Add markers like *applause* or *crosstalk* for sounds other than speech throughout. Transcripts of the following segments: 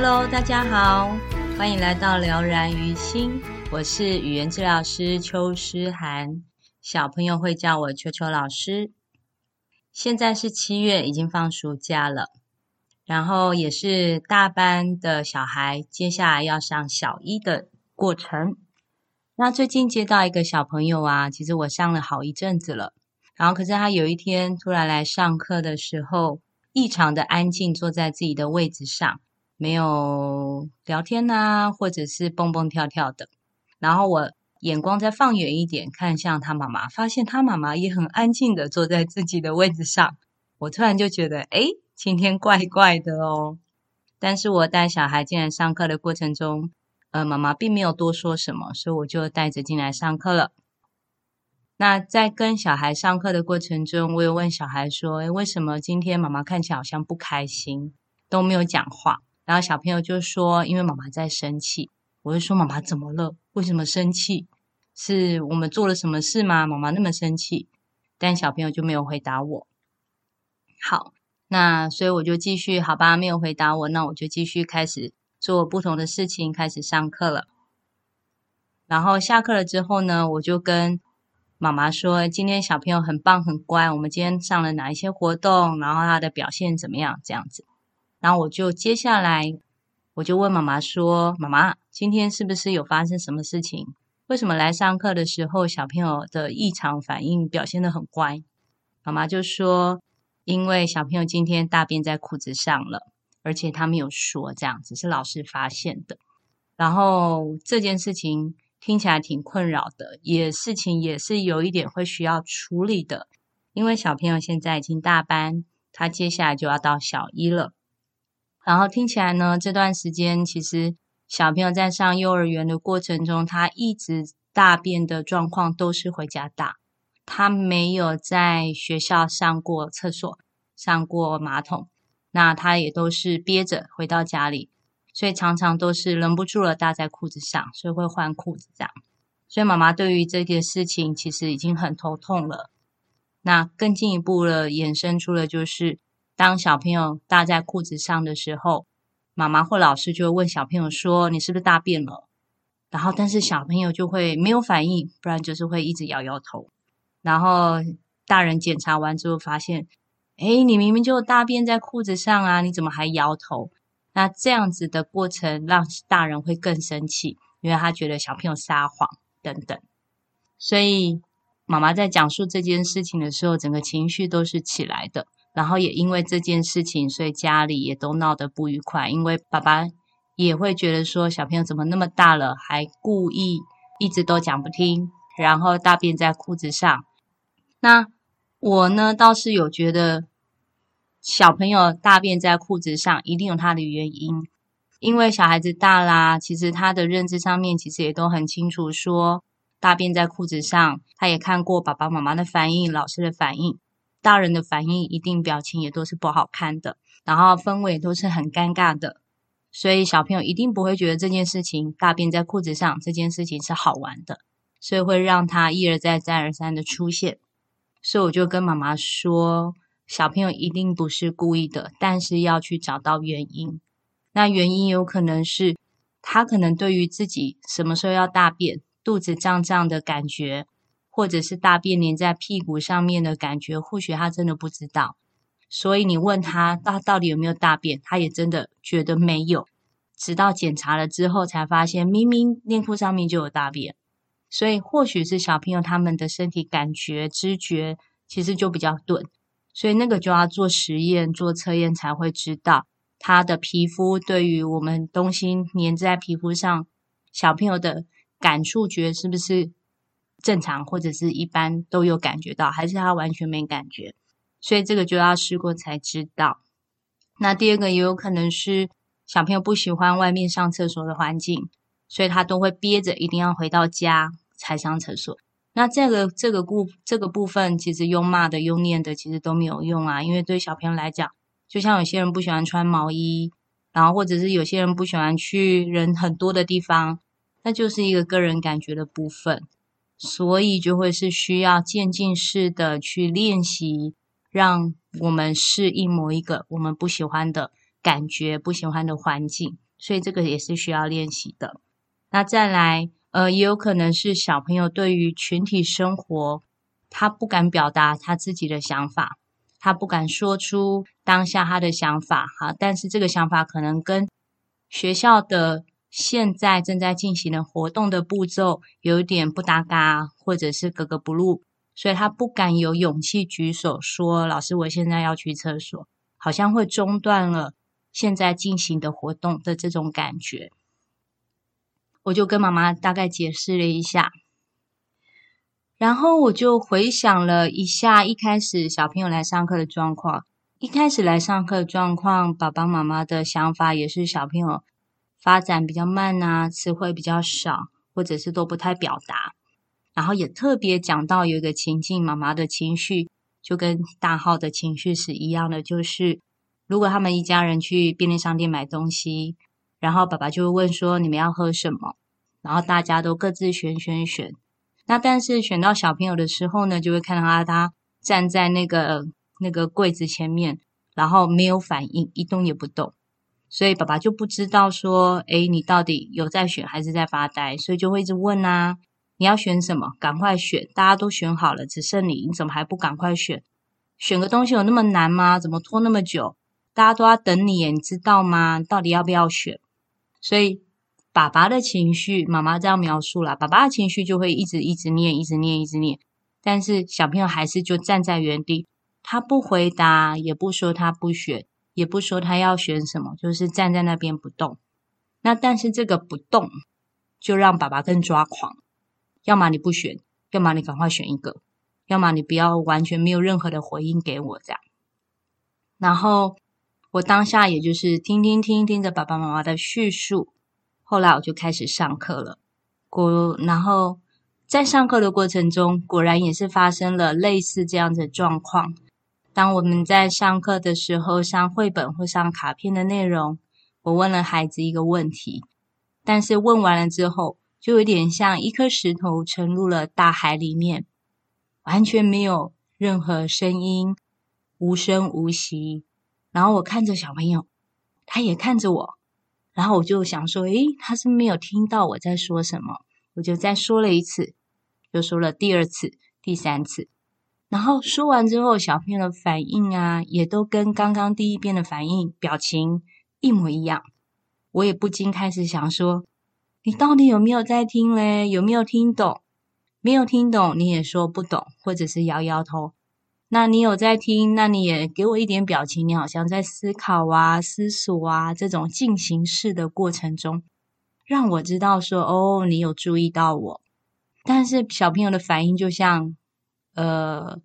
Hello，大家好。欢迎来到了然于心，我是语言治疗师邱诗涵，小朋友会叫我邱邱老师。现在是七月，已经放暑假了，然后也是大班的小孩接下来要上小一的过程。那最近接到一个小朋友啊，其实我上了好一阵子了，然后可是他有一天突然来上课的时候，异常的安静，坐在自己的位置上。没有聊天呐、或者是蹦蹦跳跳的。然后我眼光再放远一点，看向他妈妈，发现他妈妈也很安静的坐在自己的位置上。我突然就觉得，诶，今天怪怪的哦。但是我带小孩进来上课的过程中，呃，妈妈并没有多说什么，所以我就带着进来上课了。那在跟小孩上课的过程中，我有问小孩说，诶，为什么今天妈妈看起来好像不开心，都没有讲话？然后小朋友就说：“因为妈妈在生气。”我就说：“妈妈怎么了？为什么生气？是我们做了什么事吗？妈妈那么生气？”但小朋友就没有回答我。好，那所以我就继续，好吧，没有回答我，那我就继续开始做不同的事情，开始上课了。然后下课了之后呢，我就跟妈妈说：“今天小朋友很棒，很乖。我们今天上了哪一些活动？然后他的表现怎么样？这样子。”然后我就接下来，我就问妈妈说：“妈妈，今天是不是有发生什么事情？为什么来上课的时候小朋友的异常反应表现得很乖？”妈妈就说：“因为小朋友今天大便在裤子上了，而且他没有说，这样子是老师发现的。然后这件事情听起来挺困扰的，也事情也是有一点会需要处理的，因为小朋友现在已经大班，他接下来就要到小一了。”然后听起来呢，这段时间其实小朋友在上幼儿园的过程中，他一直大便的状况都是回家大，他没有在学校上过厕所、上过马桶，那他也都是憋着回到家里，所以常常都是忍不住了大在裤子上，所以会换裤子这样。所以妈妈对于这件事情其实已经很头痛了。那更进一步了，衍生出了就是。当小朋友搭在裤子上的时候，妈妈或老师就会问小朋友说：“你是不是大便了？”然后，但是小朋友就会没有反应，不然就是会一直摇摇头。然后大人检查完之后发现：“诶，你明明就大便在裤子上啊，你怎么还摇头？”那这样子的过程让大人会更生气，因为他觉得小朋友撒谎等等。所以妈妈在讲述这件事情的时候，整个情绪都是起来的。然后也因为这件事情，所以家里也都闹得不愉快。因为爸爸也会觉得说，小朋友怎么那么大了，还故意一直都讲不听，然后大便在裤子上。那我呢，倒是有觉得，小朋友大便在裤子上一定有他的原因。因为小孩子大啦，其实他的认知上面其实也都很清楚，说大便在裤子上，他也看过爸爸妈妈的反应，老师的反应。大人的反应一定表情也都是不好看的，然后氛围都是很尴尬的，所以小朋友一定不会觉得这件事情大便在裤子上这件事情是好玩的，所以会让他一而再再而三的出现。所以我就跟妈妈说，小朋友一定不是故意的，但是要去找到原因。那原因有可能是他可能对于自己什么时候要大便，肚子胀胀的感觉。或者是大便黏在屁股上面的感觉，或许他真的不知道，所以你问他他到底有没有大便，他也真的觉得没有，直到检查了之后才发现明明内裤上面就有大便，所以或许是小朋友他们的身体感觉知觉其实就比较钝，所以那个就要做实验做测验才会知道他的皮肤对于我们东西黏在皮肤上，小朋友的感触觉是不是？正常或者是一般都有感觉到，还是他完全没感觉，所以这个就要试过才知道。那第二个也有可能是小朋友不喜欢外面上厕所的环境，所以他都会憋着，一定要回到家才上厕所。那这个这个部这个部分，其实用骂的、用念的，其实都没有用啊。因为对小朋友来讲，就像有些人不喜欢穿毛衣，然后或者是有些人不喜欢去人很多的地方，那就是一个个人感觉的部分，所以就会是需要渐进式的去练习，让我们适应某一个我们不喜欢的感觉、不喜欢的环境，所以这个也是需要练习的。那再来。呃，也有可能是小朋友对于群体生活，他不敢表达他自己的想法，他不敢说出当下他的想法，哈，但是这个想法可能跟学校的现在正在进行的活动的步骤有点不搭嘎，或者是格格不入，所以他不敢有勇气举手说：“老师，我现在要去厕所。”好像会中断了现在进行的活动的这种感觉。我就跟妈妈大概解释了一下，然后我就回想了一下一开始小朋友来上课的状况。一开始来上课的状况，爸爸妈妈的想法也是小朋友发展比较慢啊，词汇比较少，或者是都不太表达。然后也特别讲到有一个情境，妈妈的情绪就跟大号的情绪是一样的，就是如果他们一家人去便利商店买东西。然后爸爸就会问说：“你们要喝什么？”然后大家都各自选选选。那但是选到小朋友的时候呢，就会看到他他站在那个那个柜子前面，然后没有反应，一动也不动。所以爸爸就不知道说：“哎，你到底有在选还是在发呆？”所以就会一直问啊：“你要选什么？赶快选！大家都选好了，只剩你，你怎么还不赶快选？选个东西有那么难吗？怎么拖那么久？大家都要等你，你知道吗？到底要不要选？”所以，爸爸的情绪，妈妈这样描述了，爸爸的情绪就会一直一直念，一直念，一直念。但是小朋友还是就站在原地，他不回答，也不说他不选，也不说他要选什么，就是站在那边不动。那但是这个不动，就让爸爸更抓狂。要么你不选，要么你赶快选一个，要么你不要完全没有任何的回应给我这样。然后。我当下也就是听听听听着爸爸妈妈的叙述，后来我就开始上课了。果然后在上课的过程中，果然也是发生了类似这样的状况。当我们在上课的时候，上绘本或上卡片的内容，我问了孩子一个问题，但是问完了之后，就有点像一颗石头沉入了大海里面，完全没有任何声音，无声无息。然后我看着小朋友，他也看着我，然后我就想说：“诶，他是没有听到我在说什么。”我就再说了一次，又说了第二次、第三次。然后说完之后，小朋友的反应啊，也都跟刚刚第一遍的反应、表情一模一样。我也不禁开始想说：“你到底有没有在听嘞？有没有听懂？没有听懂，你也说不懂，或者是摇摇头。”那你有在听？那你也给我一点表情，你好像在思考啊、思索啊，这种进行式的过程中，让我知道说哦，你有注意到我。但是小朋友的反应就像呃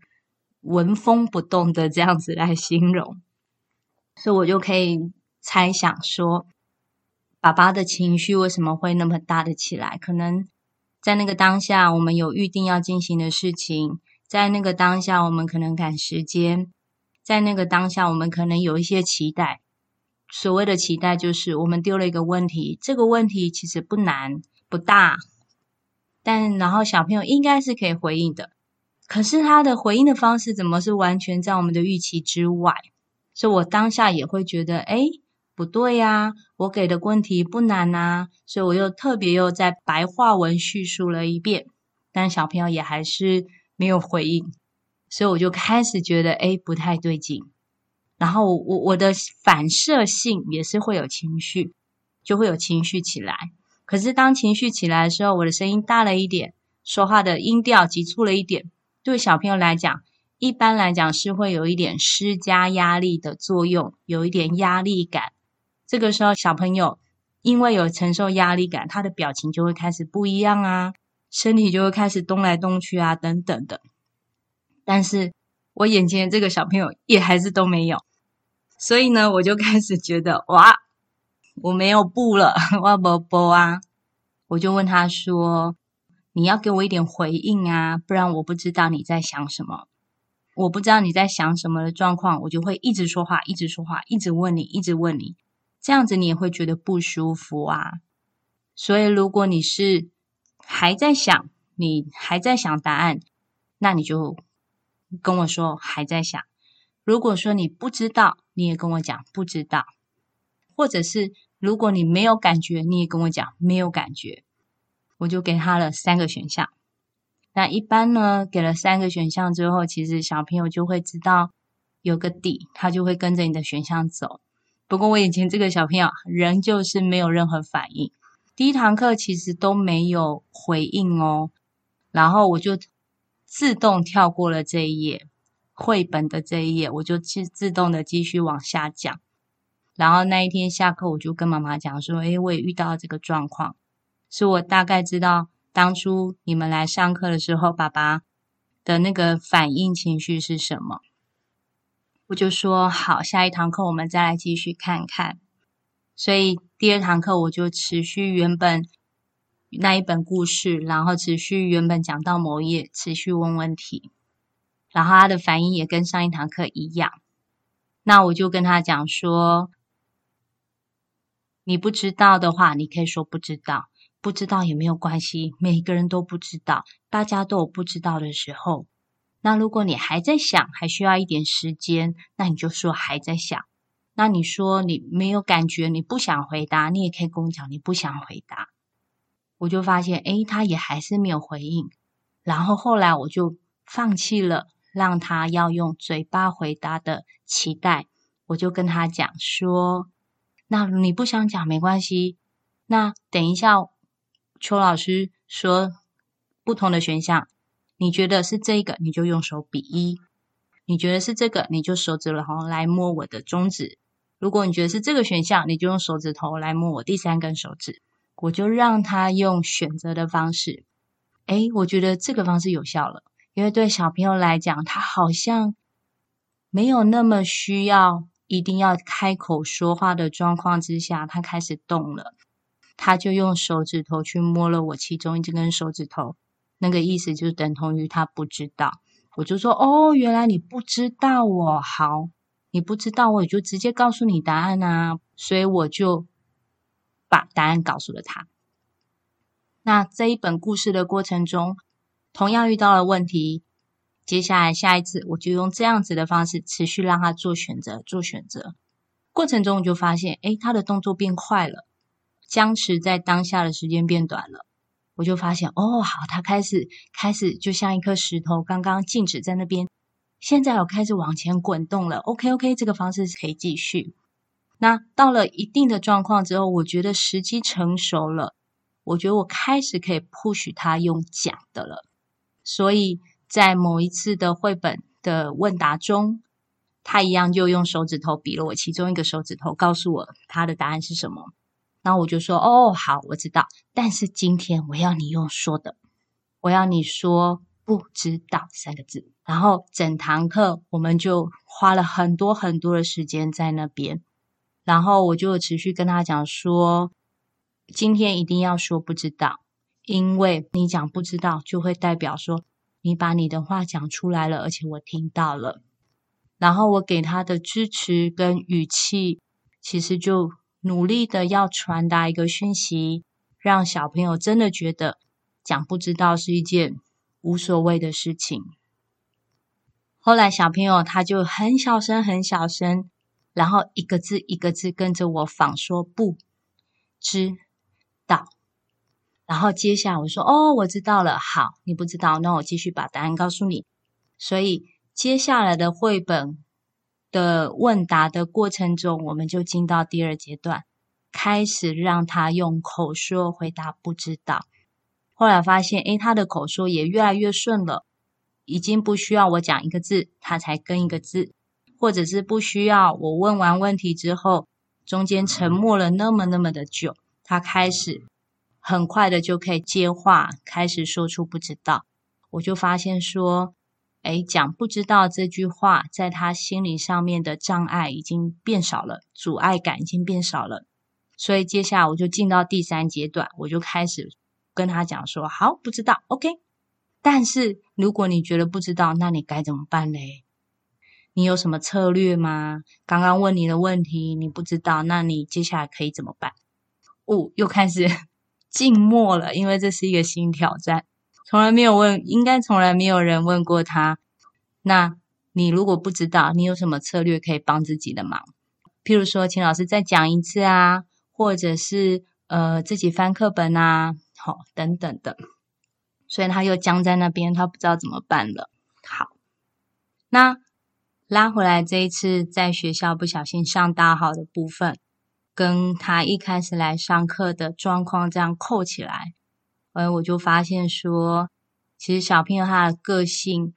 纹风不动的这样子来形容，*laughs* 所以我就可以猜想说，爸爸的情绪为什么会那么大的起来？可能在那个当下，我们有预定要进行的事情。在那个当下，我们可能赶时间；在那个当下，我们可能有一些期待。所谓的期待，就是我们丢了一个问题，这个问题其实不难不大，但然后小朋友应该是可以回应的。可是他的回应的方式，怎么是完全在我们的预期之外？所以我当下也会觉得，哎，不对呀，我给的问题不难呐，所以我又特别又在白话文叙述了一遍，但小朋友也还是。没有回应，所以我就开始觉得诶不太对劲。然后我我的反射性也是会有情绪，就会有情绪起来。可是当情绪起来的时候，我的声音大了一点，说话的音调急促了一点。对小朋友来讲，一般来讲是会有一点施加压力的作用，有一点压力感。这个时候小朋友因为有承受压力感，他的表情就会开始不一样啊。身体就会开始动来动去啊，等等的。但是我眼前这个小朋友也还是都没有，所以呢，我就开始觉得哇，我没有布了，*laughs* 我没布啊。我就问他说：“你要给我一点回应啊，不然我不知道你在想什么。我不知道你在想什么的状况，我就会一直说话，一直说话，一直问你，一直问你。这样子你也会觉得不舒服啊。所以如果你是还在想，你还在想答案，那你就跟我说还在想。如果说你不知道，你也跟我讲不知道，或者是。”如果你没有感觉，你也跟我讲没有感觉，我就给他了三个选项。那一般呢，给了三个选项之后，其实小朋友就会知道有个底，他就会跟着你的选项走。不过我以前这个小朋友仍旧是没有任何反应，第一堂课其实都没有回应哦，然后我就自动跳过了这一页，绘本的这一页，我就自自动的继续往下讲。然后那一天下课，我就跟妈妈讲说：“诶，我也遇到这个状况，是我大概知道当初你们来上课的时候，爸爸的那个反应情绪是什么。”我就说：“好，下一堂课我们再来继续看看。”所以第二堂课我就持续原本那一本故事，然后持续原本讲到某页，持续问问题，然后他的反应也跟上一堂课一样。那我就跟他讲说。你不知道的话，你可以说不知道，不知道也没有关系。每个人都不知道，大家都有不知道的时候。那如果你还在想，还需要一点时间，那你就说还在想。那你说你没有感觉，你不想回答，你也可以跟我讲你不想回答。我就发现，诶，他也还是没有回应。然后后来我就放弃了让他要用嘴巴回答的期待，我就跟他讲说。那你不想讲没关系，那等一下邱老师说不同的选项，你觉得是这个，你就用手比一；你觉得是这个，你就手指头来摸我的中指。如果你觉得是这个选项，你就用手指头来摸我第三根手指。我就让他用选择的方式，诶，我觉得这个方式有效了，因为对小朋友来讲，他好像没有那么需要。一定要开口说话的状况之下，他开始动了，他就用手指头去摸了我其中一根手指头，那个意思就等同于他不知道。我就说：“哦，原来你不知道哦，好，你不知道，我也就直接告诉你答案啊。”所以我就把答案告诉了他。那这一本故事的过程中，同样遇到了问题。接下来下一次，我就用这样子的方式持续让他做选择，做选择。过程中我就发现，诶，他的动作变快了，僵持在当下的时间变短了。我就发现，哦，好，他开始开始就像一颗石头，刚刚静止在那边，现在我开始往前滚动了。OK，OK，这个方式是可以继续。那到了一定的状况之后，我觉得时机成熟了，我觉得我开始可以 push 他用讲的了，所以。在某一次的绘本的问答中，他一样就用手指头比了我其中一个手指头，告诉我他的答案是什么。然后我就说：“哦，好，我知道。但是今天我要你用说的，我要你说‘不知道’三个字。然后整堂课我们就花了很多很多的时间在那边。然后我就持续跟他讲说，今天一定要说不知道，因为你讲不知道就会代表说。”你把你的话讲出来了，而且我听到了。然后我给他的支持跟语气，其实就努力的要传达一个讯息，让小朋友真的觉得讲不知道是一件无所谓的事情。后来小朋友他就很小声、很小声，然后一个字一个字跟着我仿说不知道。然后接下来我说：“哦，我知道了。好，你不知道，那我继续把答案告诉你。所以接下来的绘本的问答的过程中，我们就进到第二阶段，开始让他用口说回答不知道。后来发现，诶，他的口说也越来越顺了，已经不需要我讲一个字，他才跟一个字，或者是不需要我问完问题之后，中间沉默了那么那么的久，他开始。”很快的就可以接话，开始说出不知道。我就发现说，哎，讲不知道这句话，在他心理上面的障碍已经变少了，阻碍感已经变少了。所以接下来我就进到第三阶段，我就开始跟他讲说：好，不知道，OK。但是如果你觉得不知道，那你该怎么办嘞？你有什么策略吗？刚刚问你的问题你不知道，那你接下来可以怎么办？哦，又开始 *laughs* 静默了，因为这是一个新挑战，从来没有问，应该从来没有人问过他。那你如果不知道，你有什么策略可以帮自己的忙？譬如说，请老师再讲一次啊，或者是呃自己翻课本啊，好，等等的。所以他又僵在那边，他不知道怎么办了。好，那拉回来这一次在学校不小心上大号的部分，跟他一开始来上课的状况这样扣起来，哎，我就发现说，其实小朋友他的个性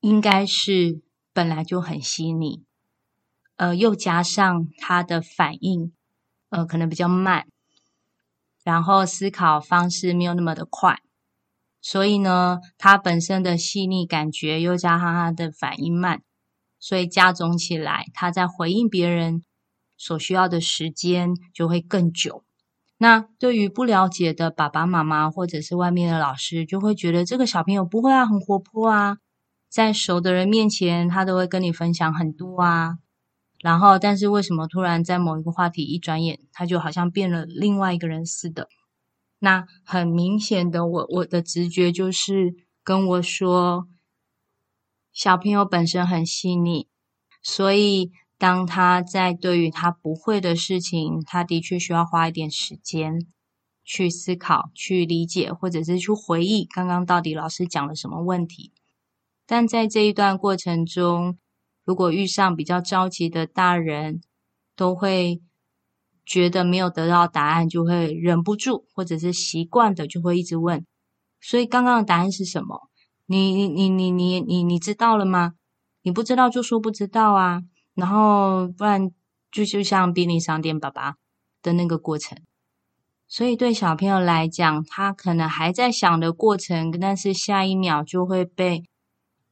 应该是本来就很细腻，呃，又加上他的反应，呃，可能比较慢，然后思考方式没有那么的快。所以呢，他本身的细腻感觉又加上他的反应慢，所以加总起来，他在回应别人所需要的时间就会更久。那对于不了解的爸爸妈妈或者是外面的老师，就会觉得这个小朋友不会啊，很活泼啊，在熟的人面前，他都会跟你分享很多啊。然后，但是为什么突然在某一个话题一转眼，他就好像变了另外一个人似的？那很明显的，我我的直觉就是跟我说，小朋友本身很细腻，所以当他在对于他不会的事情，他的确需要花一点时间去思考、去理解，或者是去回忆刚刚到底老师讲了什么问题。但在这一段过程中，如果遇上比较着急的大人，都会。觉得没有得到答案，就会忍不住，或者是习惯的就会一直问。所以刚刚的答案是什么？你你你你你你知道了吗？你不知道就说不知道啊。然后不然就就像便利商店爸爸的那个过程。所以对小朋友来讲，他可能还在想的过程，但是下一秒就会被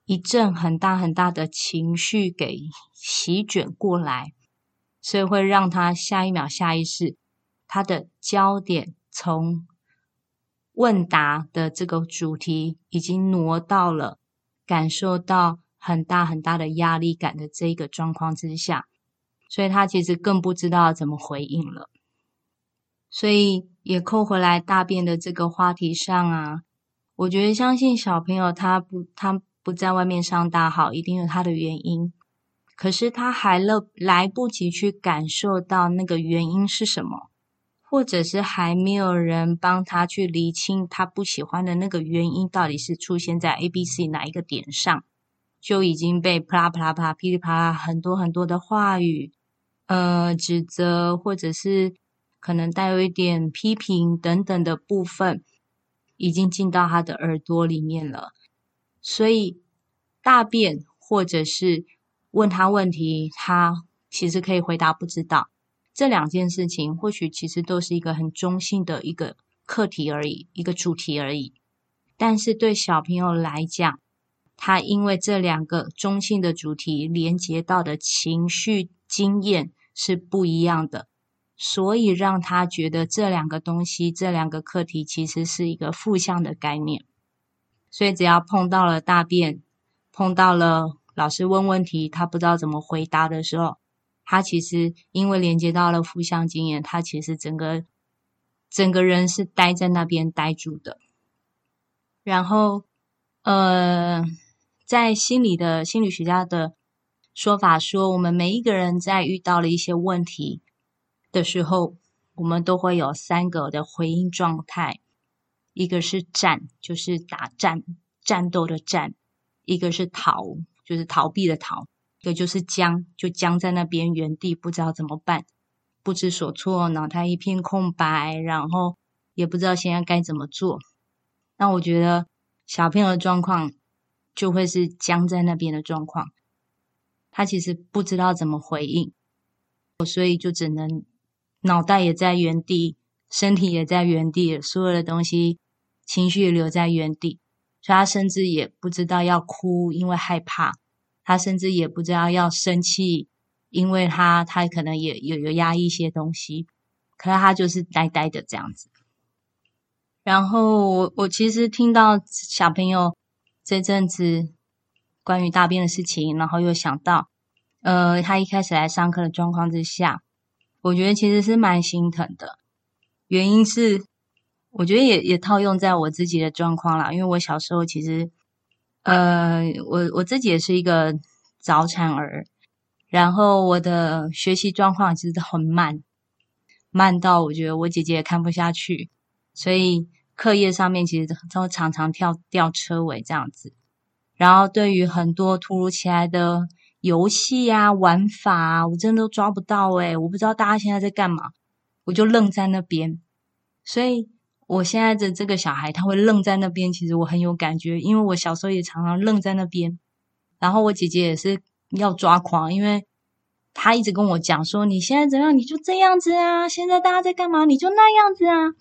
一阵很大很大的情绪给席卷过来。所以会让他下一秒下意识，他的焦点从问答的这个主题已经挪到了感受到很大很大的压力感的这一个状况之下，所以他其实更不知道怎么回应了。所以也扣回来大便的这个话题上啊，我觉得相信小朋友他不他不在外面上大号，一定有他的原因。可是他还来来不及去感受到那个原因是什么，或者是还没有人帮他去厘清他不喜欢的那个原因到底是出现在 A、B、C 哪一个点上，就已经被啪啦啪啦啪噼里啪啦很多很多的话语，呃，指责或者是可能带有一点批评等等的部分，已经进到他的耳朵里面了。所以大便或者是。问他问题，他其实可以回答不知道。这两件事情或许其实都是一个很中性的一个课题而已，一个主题而已。但是对小朋友来讲，他因为这两个中性的主题连接到的情绪经验是不一样的，所以让他觉得这两个东西，这两个课题其实是一个负向的概念。所以只要碰到了大便，碰到了。老师问问题，他不知道怎么回答的时候，他其实因为连接到了负向经验，他其实整个整个人是呆在那边呆住的。然后，呃，在心理的心理学家的说法说，我们每一个人在遇到了一些问题的时候，我们都会有三个的回应状态，一个是战，就是打战战斗的战；一个是逃。就是逃避的逃，一个就是僵，就僵在那边原地，不知道怎么办，不知所措，脑袋一片空白，然后也不知道现在该怎么做。那我觉得小朋友的状况就会是僵在那边的状况，他其实不知道怎么回应，所以就只能脑袋也在原地，身体也在原地，所有的东西情绪也留在原地。所以他甚至也不知道要哭，因为害怕；他甚至也不知道要生气，因为他他可能也有有压抑一些东西。可是他就是呆呆的这样子。然后我我其实听到小朋友这阵子关于大便的事情，然后又想到，呃，他一开始来上课的状况之下，我觉得其实是蛮心疼的。原因是，我觉得也也套用在我自己的状况啦，因为我小时候其实，呃，我我自己也是一个早产儿，然后我的学习状况其实很慢，慢到我觉得我姐姐也看不下去，所以课业上面其实都常常跳吊车尾这样子。然后对于很多突如其来的游戏啊、玩法啊，我真的都抓不到诶，我不知道大家现在在干嘛。我就愣在那边，所以我现在的这个小孩他会愣在那边，其实我很有感觉，因为我小时候也常常愣在那边。然后我姐姐也是要抓狂，因为她一直跟我讲说：“你现在怎样？你就这样子啊！现在大家在干嘛？你就那样子啊！”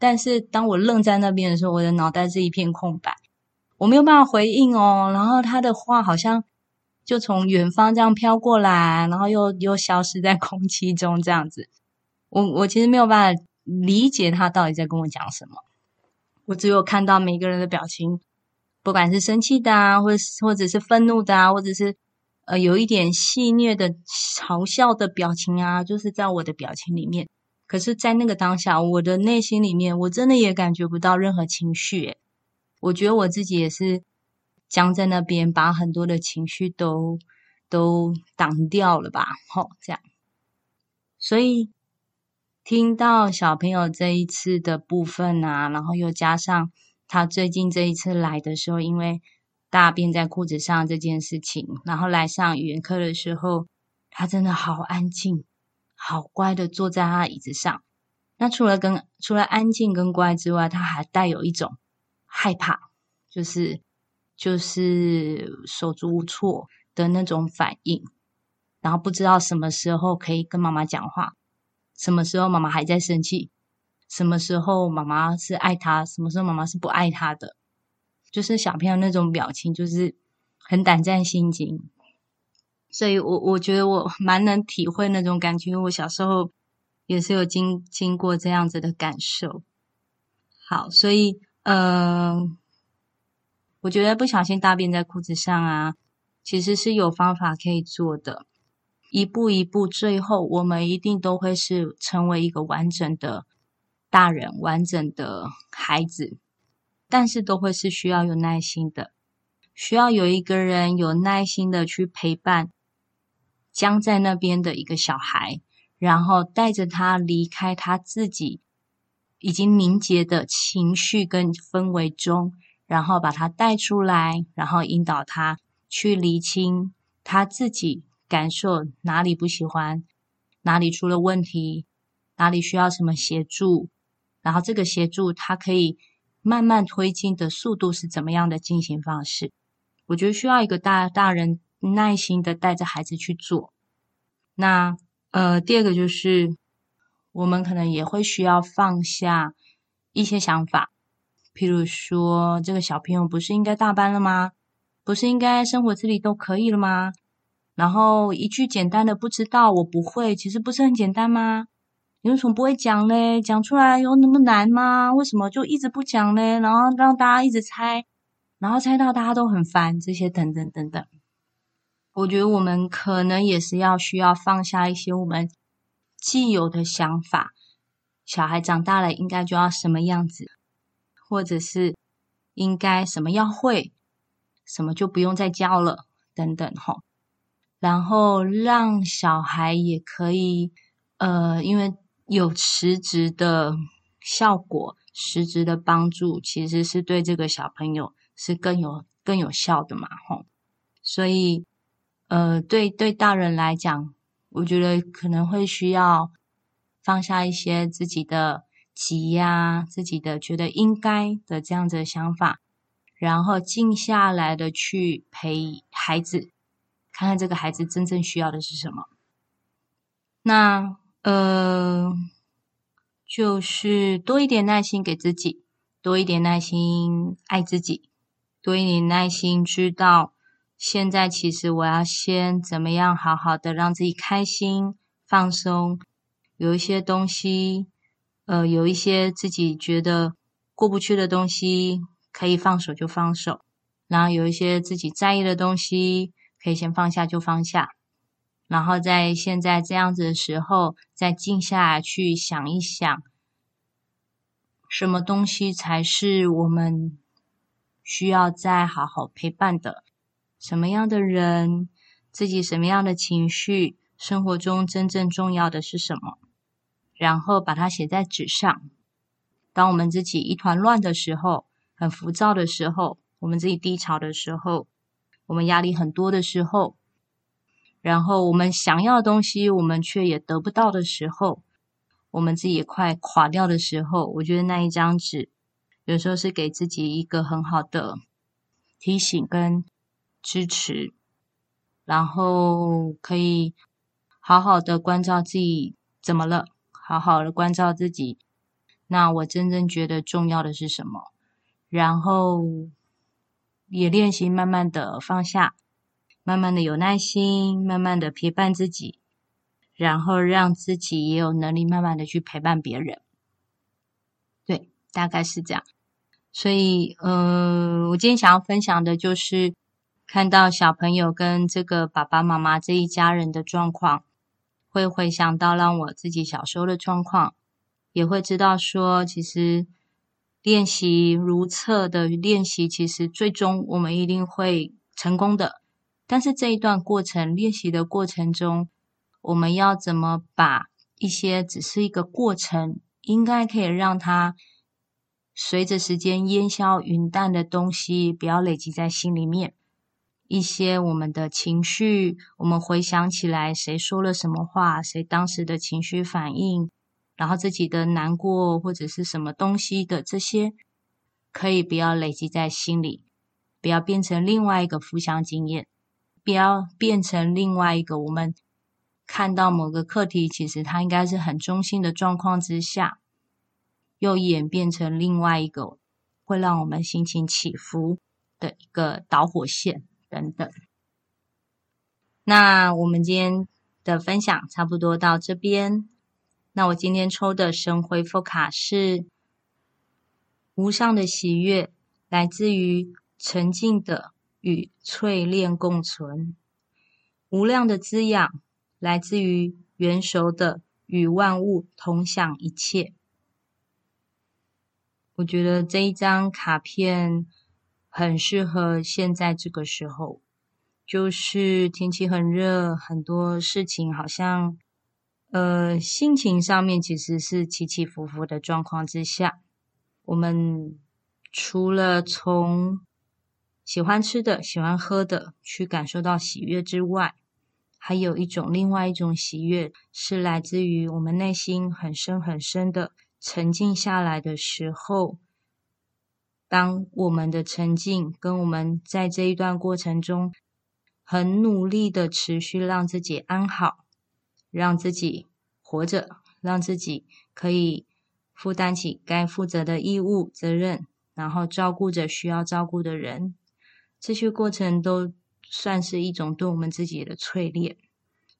但是当我愣在那边的时候，我的脑袋是一片空白，我没有办法回应哦。然后他的话好像就从远方这样飘过来，然后又又消失在空气中，这样子。我我其实没有办法理解他到底在跟我讲什么，我只有看到每个人的表情，不管是生气的啊，或者或者是愤怒的啊，或者是呃有一点戏谑的嘲笑的表情啊，就是在我的表情里面。可是，在那个当下，我的内心里面，我真的也感觉不到任何情绪。我觉得我自己也是僵在那边，把很多的情绪都都挡掉了吧？吼，这样，所以。听到小朋友这一次的部分啊，然后又加上他最近这一次来的时候，因为大便在裤子上这件事情，然后来上语言课的时候，他真的好安静，好乖的坐在他椅子上。那除了跟除了安静跟乖之外，他还带有一种害怕，就是就是手足无措的那种反应，然后不知道什么时候可以跟妈妈讲话。什么时候妈妈还在生气？什么时候妈妈是爱他？什么时候妈妈是不爱他的？就是小朋友那种表情，就是很胆战心惊。所以我我觉得我 *laughs* 蛮能体会那种感觉，我小时候也是有经经过这样子的感受。好，所以嗯、我觉得不小心大便在裤子上啊，其实是有方法可以做的。一步一步，最后我们一定都会是成为一个完整的大人，完整的孩子，但是都会是需要有耐心的，需要有一个人有耐心的去陪伴僵在那边的一个小孩，然后带着他离开他自己已经凝结的情绪跟氛围中，然后把他带出来，然后引导他去厘清他自己。感受哪里不喜欢，哪里出了问题，哪里需要什么协助，然后这个协助他可以慢慢推进的速度是怎么样的进行方式？我觉得需要一个大大人耐心的带着孩子去做。那呃，第二个就是我们可能也会需要放下一些想法，譬如说这个小朋友不是应该大班了吗？不是应该生活自理都可以了吗？然后一句简单的不知道，我不会，其实不是很简单吗？你为什么不会讲嘞？讲出来有那么难吗？为什么就一直不讲嘞？然后让大家一直猜，然后猜到大家都很烦，这些等等等等。我觉得我们可能也是要需要放下一些我们既有的想法。小孩长大了应该就要什么样子，或者是应该什么要会，什么就不用再教了，等等吼。然后让小孩也可以，呃，因为有实质的效果、实质的帮助，其实是对这个小朋友是更有更有效的嘛，吼。所以，呃，对对大人来讲，我觉得可能会需要放下一些自己的急呀、自己的觉得应该的这样子的想法，然后静下来的去陪孩子。看看这个孩子真正需要的是什么？那呃，就是多一点耐心给自己，多一点耐心爱自己，多一点耐心知道现在其实我要先怎么样好好的让自己开心放松，有一些东西，呃，有一些自己觉得过不去的东西，可以放手就放手。然后有一些自己在意的东西，可以先放下就放下。然后在现在这样子的时候，再静下来去想一想，什么东西才是我们需要再好好陪伴的？什么样的人，自己什么样的情绪，生活中真正重要的是什么？然后把它写在纸上。当我们自己一团乱的时候，很浮躁的时候。我们自己低潮的时候，我们压力很多的时候，然后我们想要的东西，我们却也得不到的时候，我们自己快垮掉的时候，我觉得那一张纸，有时候是给自己一个很好的提醒跟支持，然后可以好好的关照自己怎么了，好好的关照自己。那我真正觉得重要的是什么？然后。也练习慢慢的放下，慢慢的有耐心，慢慢的陪伴自己，然后让自己也有能力慢慢的去陪伴别人。对，大概是这样。所以，嗯、呃，我今天想要分享的就是看到小朋友跟这个爸爸妈妈这一家人的状况，会回想到让我自己小时候的状况，也会知道说，其实。练习如厕的练习，其实最终我们一定会成功的。但是这一段过程练习的过程中，我们要怎么把一些只是一个过程，应该可以让它随着时间烟消云淡的东西，不要累积在心里面。一些我们的情绪，我们回想起来，谁说了什么话，谁当时的情绪反应。然后自己的难过或者是什么东西的这些，可以不要累积在心里，不要变成另外一个负向经验，不要变成另外一个我们看到某个课题，其实它应该是很中性的状况之下，又演变成另外一个会让我们心情起伏的一个导火线等等。那我们今天的分享差不多到这边。那我今天抽的神回复卡是无上的喜悦，来自于沉静的与淬炼共存；无量的滋养，来自于元熟的与万物同享一切。我觉得这一张卡片很适合现在这个时候，就是天气很热，很多事情好像。呃，心情上面其实是起起伏伏的状况之下，我们除了从喜欢吃的、喜欢喝的去感受到喜悦之外，还有一种另外一种喜悦，是来自于我们内心很深很深的沉静下来的时候。当我们的沉静跟我们在这一段过程中很努力的持续让自己安好。让自己活着，让自己可以负担起该负责的义务责任，然后照顾着需要照顾的人，这些过程都算是一种对我们自己的淬炼。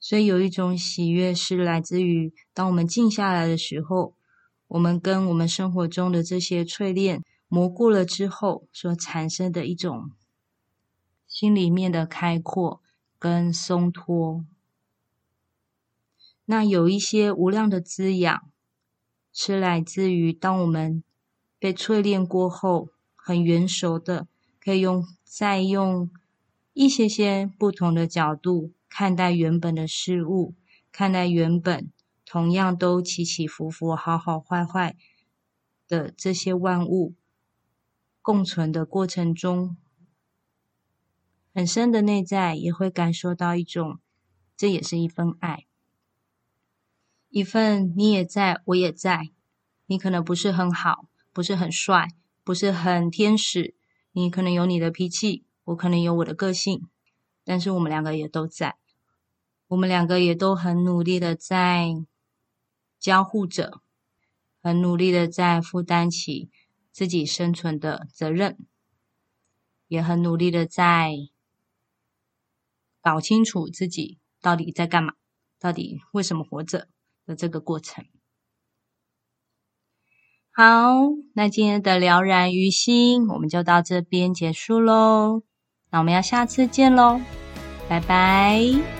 所以有一种喜悦是来自于，当我们静下来的时候，我们跟我们生活中的这些淬炼磨过了之后，所产生的一种心里面的开阔跟松脱。那有一些无量的滋养，是来自于当我们被淬炼过后，很圆熟的，可以用再用一些些不同的角度看待原本的事物，看待原本同样都起起伏伏、好好坏坏的这些万物共存的过程中，很深的内在也会感受到一种，这也是一份爱。一份你也在，我也在。你可能不是很好，不是很帅，不是很天使。你可能有你的脾气，我可能有我的个性。但是我们两个也都在，我们两个也都很努力的在交互着，很努力的在负担起自己生存的责任，也很努力的在搞清楚自己到底在干嘛，到底为什么活着。的这个过程。好，那今天的了然于心，我们就到这边结束喽。那我们要下次见喽，拜拜。